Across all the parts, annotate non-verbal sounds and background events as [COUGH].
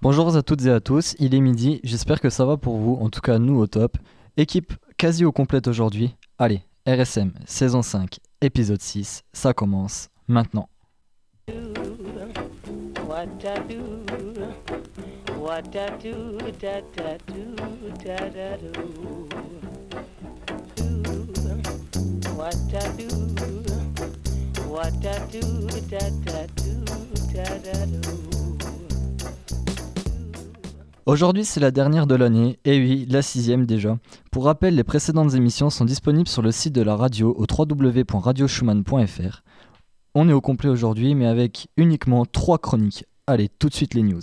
Bonjour à toutes et à tous, il est midi, j'espère que ça va pour vous, en tout cas nous au top. Équipe quasi au complète aujourd'hui. Allez, RSM, saison 5, épisode 6, ça commence maintenant. Aujourd'hui, c'est la dernière de l'année, et oui, la sixième déjà. Pour rappel, les précédentes émissions sont disponibles sur le site de la radio au www.radioschumann.fr. On est au complet aujourd'hui, mais avec uniquement trois chroniques. Allez, tout de suite les news.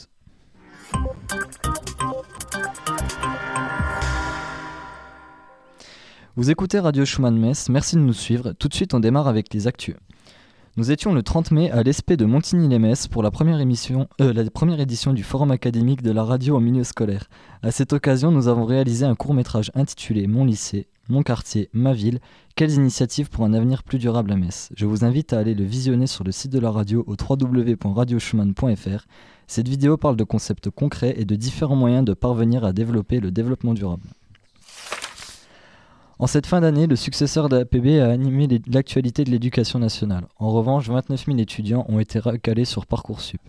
Vous écoutez Radio Schumann Metz, merci de nous suivre. Tout de suite, on démarre avec les actus. Nous étions le 30 mai à l'ESP de Montigny-les-Metz pour la première, émission, euh, la première édition du Forum académique de la radio au milieu scolaire. À cette occasion, nous avons réalisé un court-métrage intitulé Mon lycée, mon quartier, ma ville, quelles initiatives pour un avenir plus durable à Metz? Je vous invite à aller le visionner sur le site de la radio au www.radioschumann.fr. Cette vidéo parle de concepts concrets et de différents moyens de parvenir à développer le développement durable. En cette fin d'année, le successeur d'APB a animé l'actualité de l'éducation nationale. En revanche, 29 000 étudiants ont été recalés sur Parcoursup.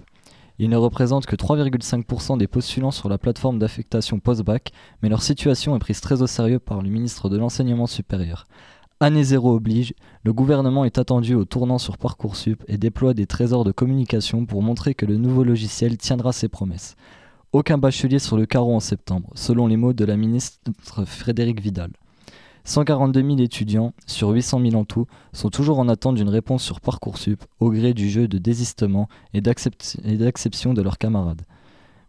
Ils ne représentent que 3,5% des postulants sur la plateforme d'affectation post-bac, mais leur situation est prise très au sérieux par le ministre de l'Enseignement supérieur. Année zéro oblige, le gouvernement est attendu au tournant sur Parcoursup et déploie des trésors de communication pour montrer que le nouveau logiciel tiendra ses promesses. Aucun bachelier sur le carreau en septembre, selon les mots de la ministre Frédéric Vidal. 142 000 étudiants, sur 800 000 en tout, sont toujours en attente d'une réponse sur Parcoursup, au gré du jeu de désistement et d'acception de leurs camarades.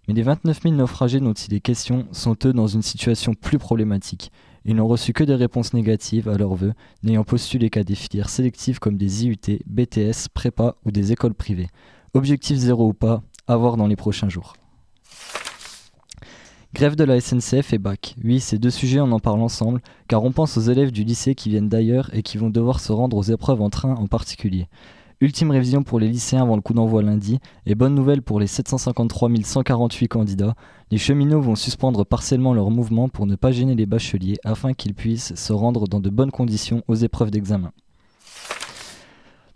Mais les 29 000 naufragés dont il est question sont eux dans une situation plus problématique. Ils n'ont reçu que des réponses négatives à leurs vœux, n'ayant postulé qu'à des filières sélectives comme des IUT, BTS, prépa ou des écoles privées. Objectif zéro ou pas, à voir dans les prochains jours. Grève de la SNCF et bac. Oui, ces deux sujets, on en parle ensemble, car on pense aux élèves du lycée qui viennent d'ailleurs et qui vont devoir se rendre aux épreuves en train en particulier. Ultime révision pour les lycéens avant le coup d'envoi lundi, et bonne nouvelle pour les 753 148 candidats, les cheminots vont suspendre partiellement leur mouvement pour ne pas gêner les bacheliers afin qu'ils puissent se rendre dans de bonnes conditions aux épreuves d'examen.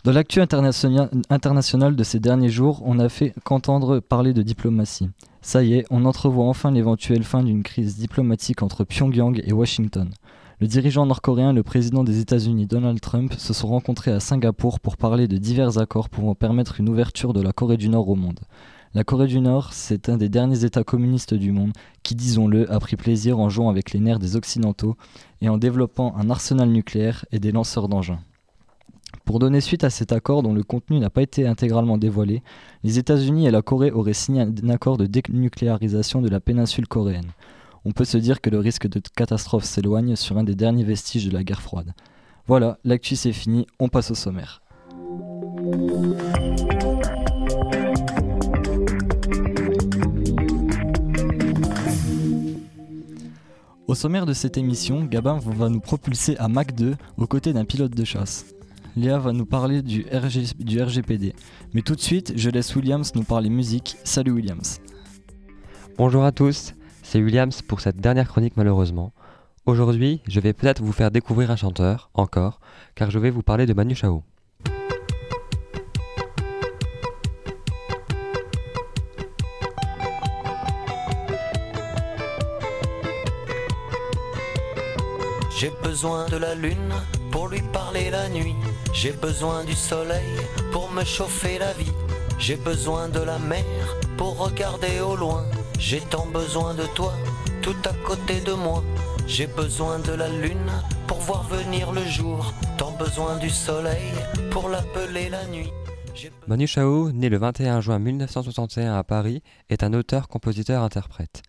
Dans l'actu international de ces derniers jours, on n'a fait qu'entendre parler de diplomatie. Ça y est, on entrevoit enfin l'éventuelle fin d'une crise diplomatique entre Pyongyang et Washington. Le dirigeant nord-coréen et le président des États-Unis Donald Trump se sont rencontrés à Singapour pour parler de divers accords pouvant permettre une ouverture de la Corée du Nord au monde. La Corée du Nord, c'est un des derniers États communistes du monde qui, disons-le, a pris plaisir en jouant avec les nerfs des Occidentaux et en développant un arsenal nucléaire et des lanceurs d'engins. Pour donner suite à cet accord dont le contenu n'a pas été intégralement dévoilé, les États-Unis et la Corée auraient signé un accord de dénucléarisation de la péninsule coréenne. On peut se dire que le risque de catastrophe s'éloigne sur un des derniers vestiges de la guerre froide. Voilà, l'actu c'est fini, on passe au sommaire. Au sommaire de cette émission, Gabin va nous propulser à Mach 2 aux côtés d'un pilote de chasse. Léa va nous parler du, du RGPD. Mais tout de suite, je laisse Williams nous parler musique. Salut Williams. Bonjour à tous, c'est Williams pour cette dernière chronique malheureusement. Aujourd'hui, je vais peut-être vous faire découvrir un chanteur, encore, car je vais vous parler de Manu Chao. J'ai besoin de la lune pour lui parler la nuit. J'ai besoin du soleil pour me chauffer la vie. J'ai besoin de la mer pour regarder au loin. J'ai tant besoin de toi, tout à côté de moi. J'ai besoin de la lune pour voir venir le jour. Tant besoin du soleil pour l'appeler la nuit. Manu Chao, né le 21 juin 1961 à Paris, est un auteur, compositeur, interprète.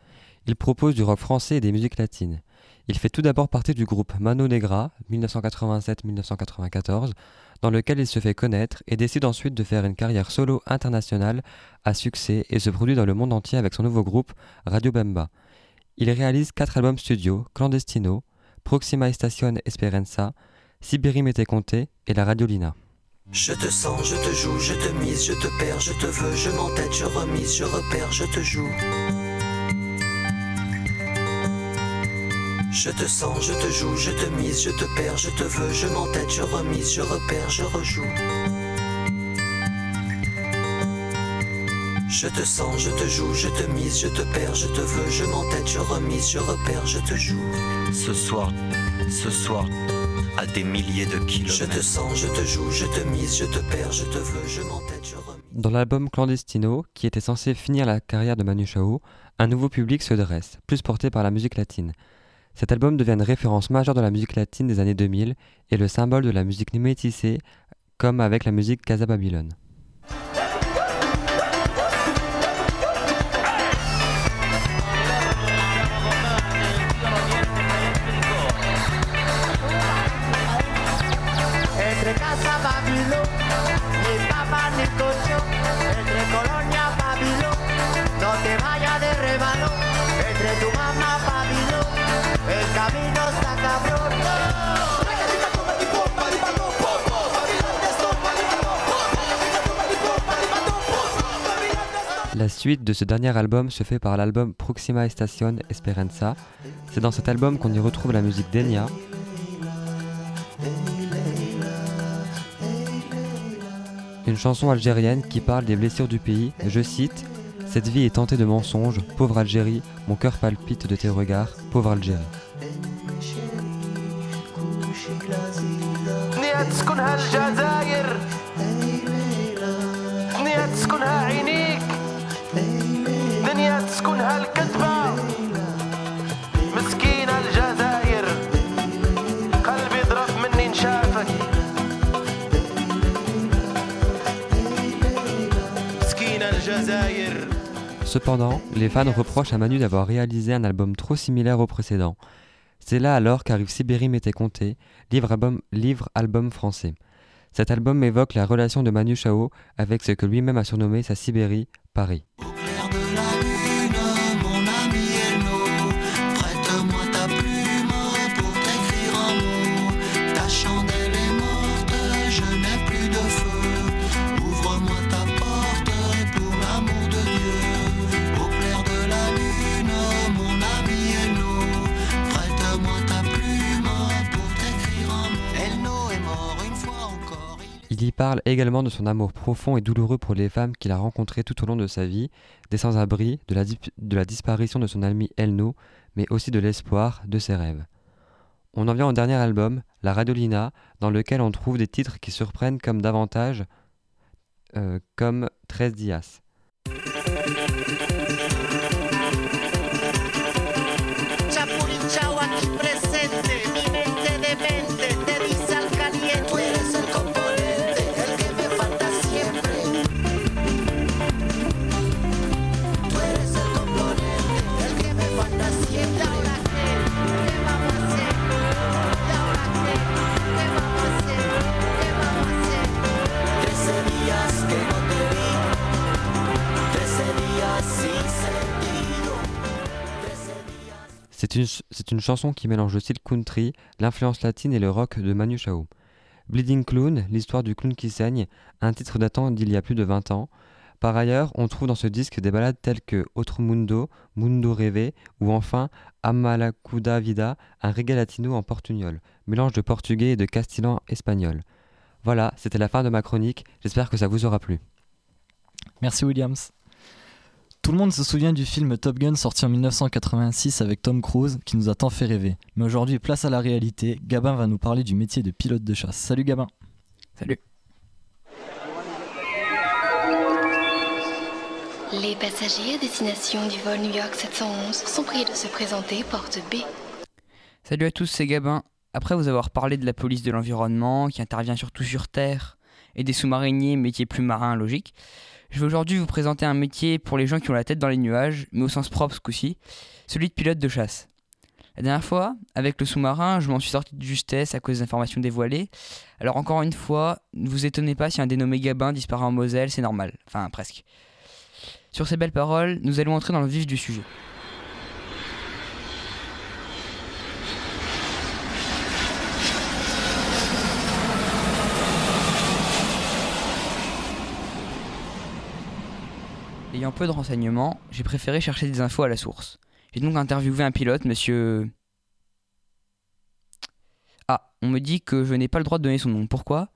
Il propose du rock français et des musiques latines. Il fait tout d'abord partie du groupe Mano Negra 1987-1994, dans lequel il se fait connaître et décide ensuite de faire une carrière solo internationale à succès et se produit dans le monde entier avec son nouveau groupe Radio Bemba. Il réalise quatre albums studio Clandestino, Proxima Station Esperanza, Sibérie Mete Conte et La Radiolina. Je te sens, je te joue, je te mise, je te perds, je te veux, je m'entête, je remise, je repère, je te joue. Je te sens, je te joue, je te mise, je te perds, je te veux, je m'entête, je remise, je repère, je rejoue. Je te sens, je te joue, je te mise, je te perds, je te veux, je m'entête, je remise, je repère, je te joue. Ce soir, ce soir, à des milliers de kilomètres. Je te sens, je te joue, je te mise, je te perds, je te veux, je m'entête, je remise. Dans l'album Clandestino, qui était censé finir la carrière de Manu Chao, un nouveau public se dresse, plus porté par la musique latine. Cet album devient une référence majeure de la musique latine des années 2000 et le symbole de la musique métissée, comme avec la musique Casa Babylon. Suite de ce dernier album se fait par l'album Proxima Estación Esperanza. C'est dans cet album qu'on y retrouve la musique d'Enya. Une chanson algérienne qui parle des blessures du pays. Je cite Cette vie est tentée de mensonges. Pauvre Algérie, mon cœur palpite de tes regards. Pauvre Algérie. Cependant, les fans reprochent à Manu d'avoir réalisé un album trop similaire au précédent. C'est là alors qu'arrive Sibérie m'était compté, livre-album livre album français. Cet album évoque la relation de Manu Chao avec ce que lui-même a surnommé sa Sibérie, Paris. Il parle également de son amour profond et douloureux pour les femmes qu'il a rencontrées tout au long de sa vie, des sans-abri, de la, dip- de la disparition de son ami Elno, mais aussi de l'espoir, de ses rêves. On en vient au dernier album, La Radolina, dans lequel on trouve des titres qui surprennent comme davantage, euh, comme 13 Dias. C'est une, chanson qui mélange le style country, l'influence latine et le rock de Manu Chao. Bleeding Clown, l'histoire du clown qui saigne, un titre datant d'il y a plus de 20 ans. Par ailleurs, on trouve dans ce disque des ballades telles que Otro Mundo, Mundo Rêvé ou enfin Amalacuda Vida, un reggae latino en portugnol, mélange de portugais et de castillan espagnol. Voilà, c'était la fin de ma chronique, j'espère que ça vous aura plu. Merci Williams. Tout le monde se souvient du film Top Gun sorti en 1986 avec Tom Cruise qui nous a tant fait rêver. Mais aujourd'hui, place à la réalité, Gabin va nous parler du métier de pilote de chasse. Salut Gabin. Salut. Les passagers à destination du vol New York 711 sont priés de se présenter porte B. Salut à tous, c'est Gabin. Après vous avoir parlé de la police de l'environnement qui intervient surtout sur Terre et des sous-mariniers, métier plus marin logique, je vais aujourd'hui vous présenter un métier pour les gens qui ont la tête dans les nuages, mais au sens propre ce coup-ci, celui de pilote de chasse. La dernière fois, avec le sous-marin, je m'en suis sorti de justesse à cause des informations dévoilées. Alors encore une fois, ne vous étonnez pas si un dénommé Gabin disparaît en Moselle, c'est normal. Enfin, presque. Sur ces belles paroles, nous allons entrer dans le vif du sujet. Ayant peu de renseignements, j'ai préféré chercher des infos à la source. J'ai donc interviewé un pilote, monsieur... Ah, on me dit que je n'ai pas le droit de donner son nom. Pourquoi?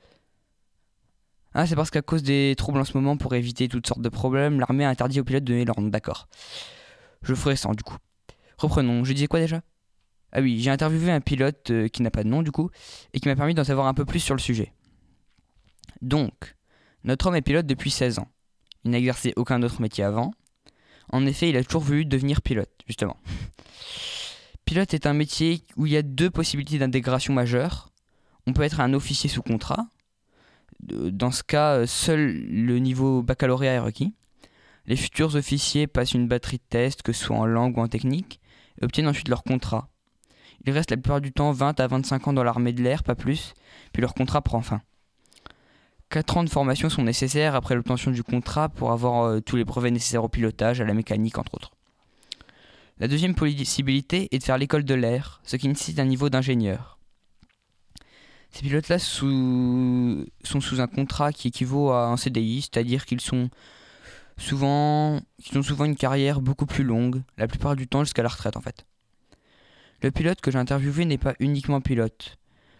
Ah, c'est parce qu'à cause des troubles en ce moment, pour éviter toutes sortes de problèmes, l'armée a interdit aux pilotes de donner leur nom. D'accord. Je ferai sans, du coup. Reprenons, je disais quoi déjà? Ah oui, j'ai interviewé un pilote euh, qui n'a pas de nom, du coup, et qui m'a permis d'en savoir un peu plus sur le sujet. Donc, notre homme est pilote depuis 16 ans. Il n'a exercé aucun autre métier avant. En effet, il a toujours voulu devenir pilote, justement. [LAUGHS] Pilote est un métier où il y a deux possibilités d'intégration majeures. On peut être un officier sous contrat. De- Dans ce cas, euh, seul le niveau baccalauréat est requis. Les futurs officiers passent une batterie de tests, que ce soit en langue ou en technique, et obtiennent ensuite leur contrat. Ils restent la plupart du temps 20 à 25 ans dans l'armée de l'air, pas plus, puis leur contrat prend fin. 4 ans de formation sont nécessaires après l'obtention du contrat pour avoir euh, tous les brevets nécessaires au pilotage, à la mécanique entre autres. La deuxième possibilité est de faire l'école de l'air, ce qui nécessite un niveau d'ingénieur. Ces pilotes-là sont sous un contrat qui équivaut à un CDI, c'est-à-dire qu'ils ont souvent une carrière beaucoup plus longue, la plupart du temps jusqu'à la retraite en fait. Le pilote que j'ai interviewé n'est pas uniquement pilote,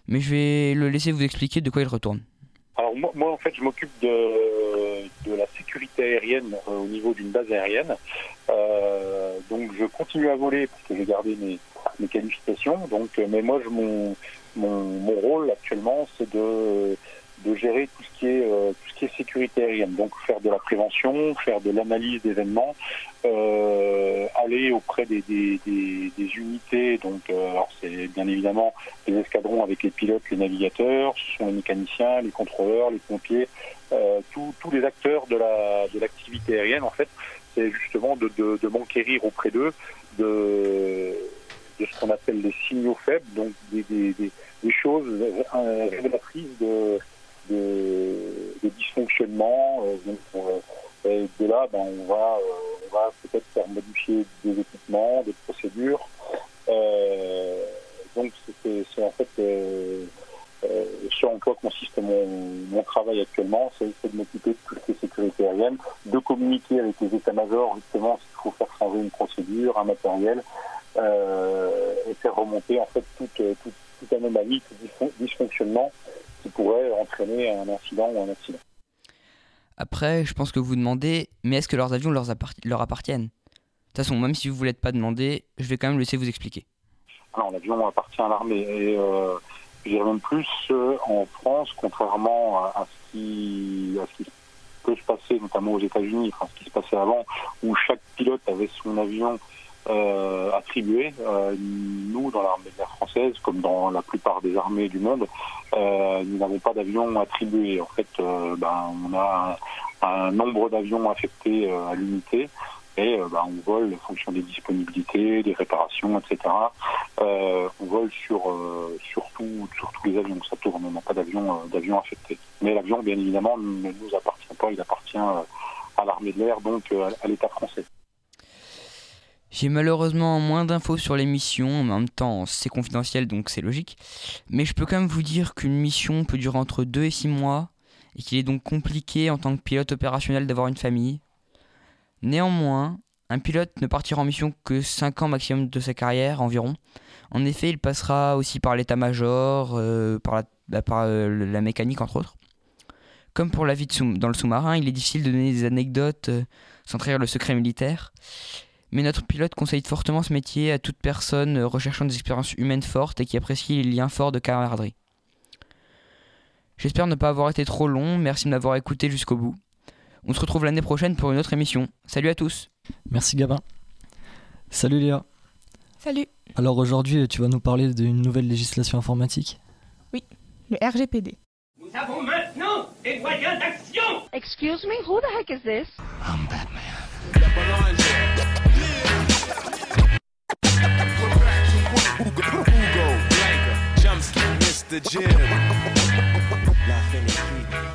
mais je vais le laisser vous expliquer de quoi il retourne. Alors moi, en fait, je m'occupe de, de la sécurité aérienne euh, au niveau d'une base aérienne. Euh, donc je continue à voler parce que j'ai gardé mes, mes qualifications. Donc, euh, mais moi, je, mon, mon, mon rôle actuellement, c'est de, de gérer tout ce qui est euh, tout ce qui est sécurité aérienne. Donc faire de la prévention, faire de l'analyse d'événements, euh, aller auprès des, des, des, des unités. Donc euh, alors c'est bien évidemment les escadrons avec les pilotes, les navigateurs, ce sont les mécaniciens, les contrôleurs, les pompiers, euh, tous tous les acteurs de la de l'activité aérienne en fait. C'est justement de, de, de m'enquérir auprès d'eux de de ce qu'on appelle les signaux faibles, donc des, des, des, des choses euh, révélatrices de, de, de dysfonctionnement. Euh, donc, euh, et de là, ben, on va, euh, on va peut-être faire modifier des équipements, des procédures. Donc c'est en fait sur quoi consiste mon, travail actuellement, c'est de m'occuper de tout ce qui est sécurité aérienne, de communiquer avec les états-majors justement s'il faut faire changer une procédure, un matériel, et faire remonter en fait toute, anomalie, tout dysfon- dysfonctionnement qui pourrait entraîner un incident ou un accident. Après, je pense que vous demandez, mais est-ce que leurs avions leur, appart- leur appartiennent? De toute façon, même si vous ne voulez pas demander, je vais quand même laisser vous expliquer. Alors, l'avion appartient à l'armée et euh, je dirais même plus euh, en France, contrairement à, à ce qui, à ce qui peut se passer, notamment aux États-Unis, enfin ce qui se passait avant, où chaque pilote avait son avion euh, attribué. Euh, nous, dans l'armée de l'air française, comme dans la plupart des armées du monde, euh, nous n'avons pas d'avion attribué. En fait, euh, ben, on a un, nombre d'avions affectés euh, à l'unité et euh, ben, on vole en fonction des disponibilités, des réparations, etc. On vole sur, sur, tout- tous les avions, ça tourne, on n'a pas d'avion d'avion affecté. Mais l'avion, bien évidemment, ne nous appartient pas, il appartient à l'armée de l'air, donc à l'État français. J'ai malheureusement moins d'infos sur les missions, en même temps c'est confidentiel donc c'est logique. Mais je peux quand même vous dire qu'une mission peut durer entre 2 et 6 mois, et qu'il est donc compliqué en tant que pilote opérationnel d'avoir une famille. Néanmoins, un pilote ne partira en mission que 5 ans maximum de sa carrière environ. En effet, il passera aussi par l'état-major, euh, par, la, bah, par, euh, la mécanique entre autres. Comme pour la vie dans le sous-marin, il est difficile de donner des anecdotes euh, sans trahir le secret militaire. Mais notre pilote conseille fortement ce métier à toute personne euh, recherchant des expériences humaines fortes et qui apprécie les liens forts de camaraderie. J'espère ne pas avoir été trop long, merci de m'avoir écouté jusqu'au bout. On se retrouve l'année prochaine pour une autre émission. Salut à tous Merci Gabin. Salut Léa. Salut, Alors aujourd'hui, tu vas nous parler d'une nouvelle législation informatique? le RGPD. Nous avons maintenant des moyens d'action Excuse me, who the heck is this?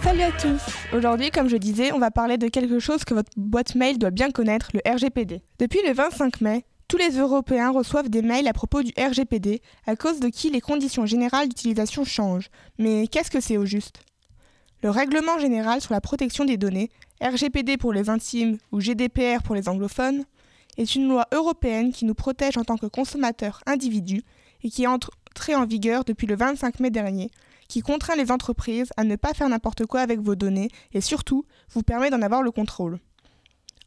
Salut à tous. Aujourd'hui, comme je disais, on va parler de quelque chose que votre boîte mail doit bien connaître, le RGPD. Depuis le 25 mai, tous les Européens reçoivent des mails à propos du RGPD, à cause de qui les conditions générales d'utilisation changent. Mais qu'est-ce que c'est au juste? Le Règlement général sur la protection des données, RGPD pour les intimes ou GDPR pour les anglophones, est une loi européenne qui nous protège en tant que consommateurs individus et qui est entrée en vigueur depuis le 25 mai dernier, qui contraint les entreprises à ne pas faire n'importe quoi avec vos données et surtout vous permet d'en avoir le contrôle.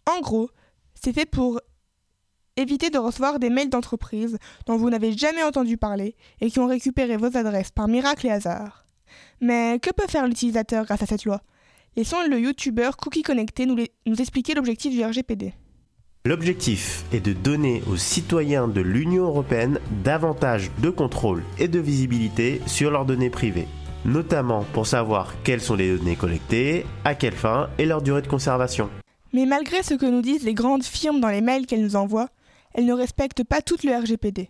En gros, c'est fait pour éviter de recevoir des mails d'entreprises dont vous n'avez jamais entendu parler et qui ont récupéré vos adresses par miracle et hasard. Mais que peut faire l'utilisateur grâce à cette loi? Laissons le youtubeur Cookie Connecté nous, nous expliquer l'objectif du RGPD. L'objectif est de donner aux citoyens de l'Union européenne davantage de contrôle et de visibilité sur leurs données privées, notamment pour savoir quelles sont les données collectées, à quelle fin et leur durée de conservation. Mais malgré ce que nous disent les grandes firmes dans les mails qu'elles nous envoient, elles ne respectent pas toutes le RGPD.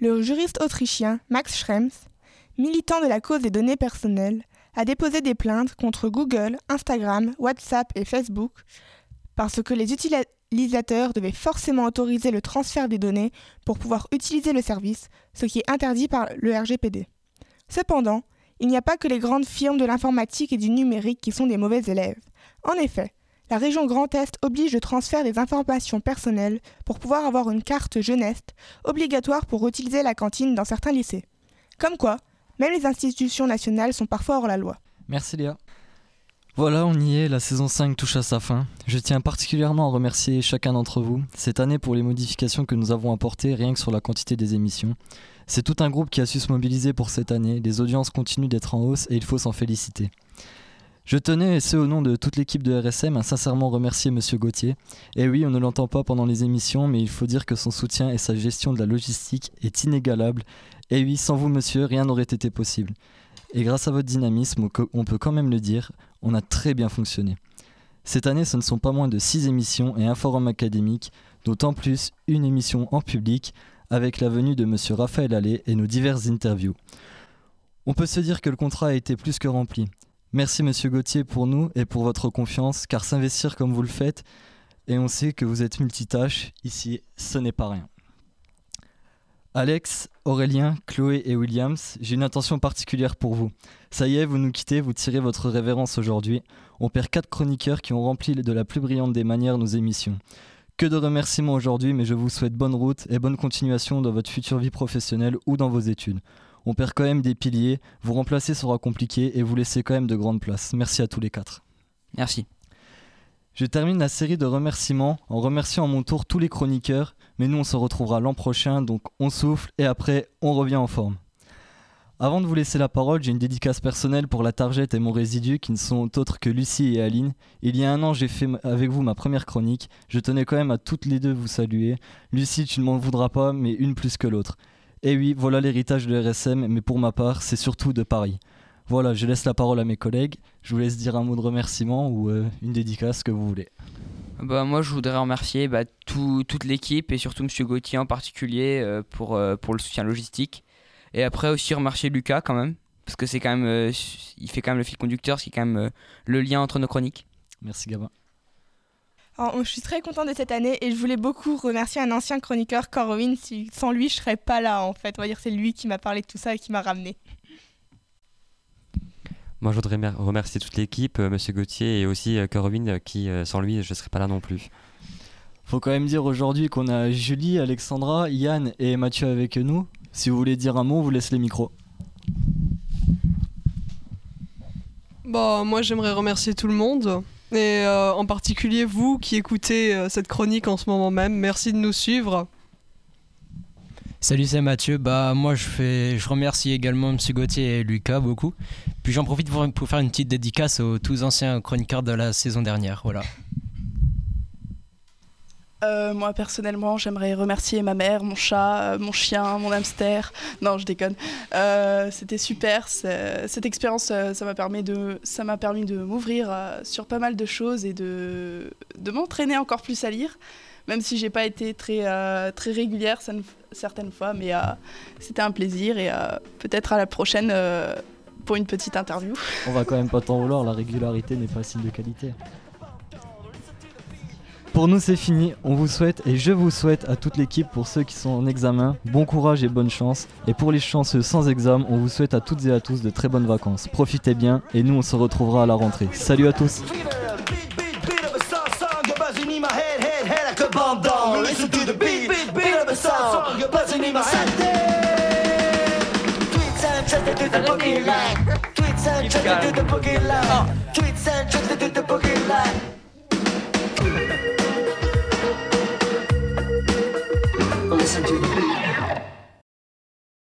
Le juriste autrichien Max Schrems, militant de la cause des données personnelles, a déposé des plaintes contre Google, Instagram, WhatsApp et Facebook parce que les utilisateurs devaient forcément autoriser le transfert des données pour pouvoir utiliser le service, ce qui est interdit par le RGPD. Cependant, il n'y a pas que les grandes firmes de l'informatique et du numérique qui sont des mauvais élèves. En effet, la région Grand Est oblige le transfert des informations personnelles pour pouvoir avoir une carte jeunesse obligatoire pour utiliser la cantine dans certains lycées. Comme quoi, même les institutions nationales sont parfois hors la loi. Merci Léa. Voilà, on y est, la saison 5 touche à sa fin. Je tiens particulièrement à remercier chacun d'entre vous cette année pour les modifications que nous avons apportées rien que sur la quantité des émissions. C'est tout un groupe qui a su se mobiliser pour cette année, les audiences continuent d'être en hausse et il faut s'en féliciter. Je tenais, et ce au nom de toute l'équipe de RSM, à sincèrement remercier Monsieur Gauthier. Et oui, on ne l'entend pas pendant les émissions, mais il faut dire que son soutien et sa gestion de la logistique est inégalable. Et oui, sans vous, monsieur, rien n'aurait été possible. Et grâce à votre dynamisme, on peut quand même le dire, on a très bien fonctionné. Cette année, ce ne sont pas moins de 6 émissions et un forum académique, d'autant plus une émission en public avec la venue de Monsieur Raphaël Allais et nos diverses interviews. On peut se dire que le contrat a été plus que rempli. Merci Monsieur Gauthier pour nous et pour votre confiance, car s'investir comme vous le faites, et on sait que vous êtes multitâche, ici ce n'est pas rien. Alex, Aurélien, Chloé et Williams, j'ai une attention particulière pour vous. Ça y est, vous nous quittez, vous tirez votre révérence aujourd'hui. On perd quatre chroniqueurs qui ont rempli de la plus brillante des manières nos émissions. Que de remerciements aujourd'hui, mais je vous souhaite bonne route et bonne continuation dans votre future vie professionnelle ou dans vos études on perd quand même des piliers, vous remplacer sera compliqué et vous laissez quand même de grandes places. Merci à tous les quatre. Merci. Je termine la série de remerciements en remerciant à mon tour tous les chroniqueurs, mais nous on se retrouvera l'an prochain, donc on souffle et après on revient en forme. Avant de vous laisser la parole, j'ai une dédicace personnelle pour la Targette et mon résidu qui ne sont autres que Lucie et Aline. Il y a un an, j'ai fait avec vous ma première chronique. Je tenais quand même à toutes les deux vous saluer. Lucie, tu ne m'en voudras pas, mais une plus que l'autre. Et oui, voilà l'héritage de RSM, mais pour ma part, c'est surtout de Paris. Voilà, je laisse la parole à mes collègues. Je vous laisse dire un mot de remerciement ou euh, une dédicace que vous voulez. Bah, moi, je voudrais remercier bah, toute l'équipe et surtout M. Gauthier en particulier euh, pour, euh, pour le soutien logistique. Et après aussi remercier Lucas quand même, parce que c'est quand même, il fait quand même le fil conducteur, c'est quand même le lien entre nos chroniques. Merci Gabin je suis très contente de cette année et je voulais beaucoup remercier un ancien chroniqueur, Corwin. sans lui, je serais pas là en fait. On va dire c'est lui qui m'a parlé de tout ça et qui m'a ramené. Moi, je voudrais remercier toute l'équipe, euh, Monsieur Gauthier et aussi euh, Corwin, euh, qui sans lui, je serais pas là non plus. Faut quand même dire aujourd'hui qu'on a Julie, Alexandra, Yann et Mathieu avec nous. Si vous voulez dire un mot, on vous laisse les micros. Bon, moi, j'aimerais remercier tout le monde. Et euh, en particulier vous qui écoutez euh, cette chronique en ce moment même, merci de nous suivre. Salut, c'est Mathieu. Bah moi je fais, je remercie également M. Gauthier et Lucas beaucoup. Puis j'en profite pour, faire une petite dédicace aux tous anciens chroniqueurs de la saison dernière. Voilà. Euh, moi personnellement, j'aimerais remercier ma mère, mon chat, euh, mon chien, mon hamster. Non, je déconne. Euh, c'était super. Cette expérience, ça m'a permis de, ça de m'ouvrir sur pas mal de choses et de, m'entraîner encore plus à lire. Même si j'ai pas été très, très régulière certaines fois, mais euh, c'était un plaisir et euh, peut-être à la prochaine euh, pour une petite interview. [LAUGHS] On va quand même pas t'en vouloir, la régularité n'est pas signe de qualité. Pour nous, c'est fini. On vous souhaite et je vous souhaite à toute l'équipe pour ceux qui sont en examen, bon courage et bonne chance. Et pour les chanceux sans examen, on vous souhaite à toutes et à tous de très bonnes vacances. Profitez bien et nous, on se retrouvera à la rentrée. Salut à tous! Buzzing in my head. Tweets and trends to the boogie line. Tweets and trends to the boogie line. Tweets and trends to the boogie line. Listen to the.